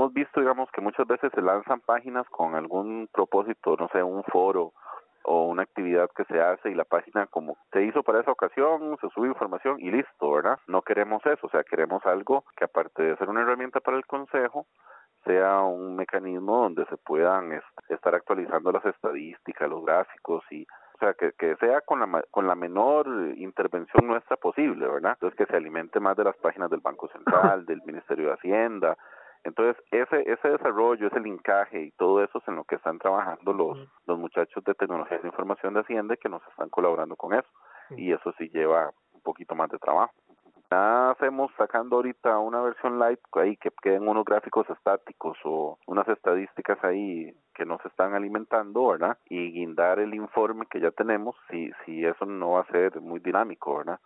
hemos visto, digamos, que muchas veces se lanzan páginas con algún propósito, no sé, un foro o una actividad que se hace y la página como se hizo para esa ocasión, se sube información y listo, ¿verdad? No queremos eso, o sea, queremos algo que aparte de ser una herramienta para el consejo, sea un mecanismo donde se puedan estar actualizando las estadísticas, los gráficos y o sea, que, que sea con la, con la menor intervención nuestra posible, ¿verdad? Entonces, que se alimente más de las páginas del Banco Central, del Ministerio de Hacienda, entonces, ese, ese desarrollo, ese linkaje y todo eso es en lo que están trabajando los, los muchachos de tecnología de información de Hacienda que nos están colaborando con eso. Y eso sí lleva un poquito más de trabajo. Nada hacemos sacando ahorita una versión light ahí que queden unos gráficos estáticos o unas estadísticas ahí que nos están alimentando, ¿verdad? Y guindar el informe que ya tenemos si, si eso no va a ser muy dinámico, ¿verdad?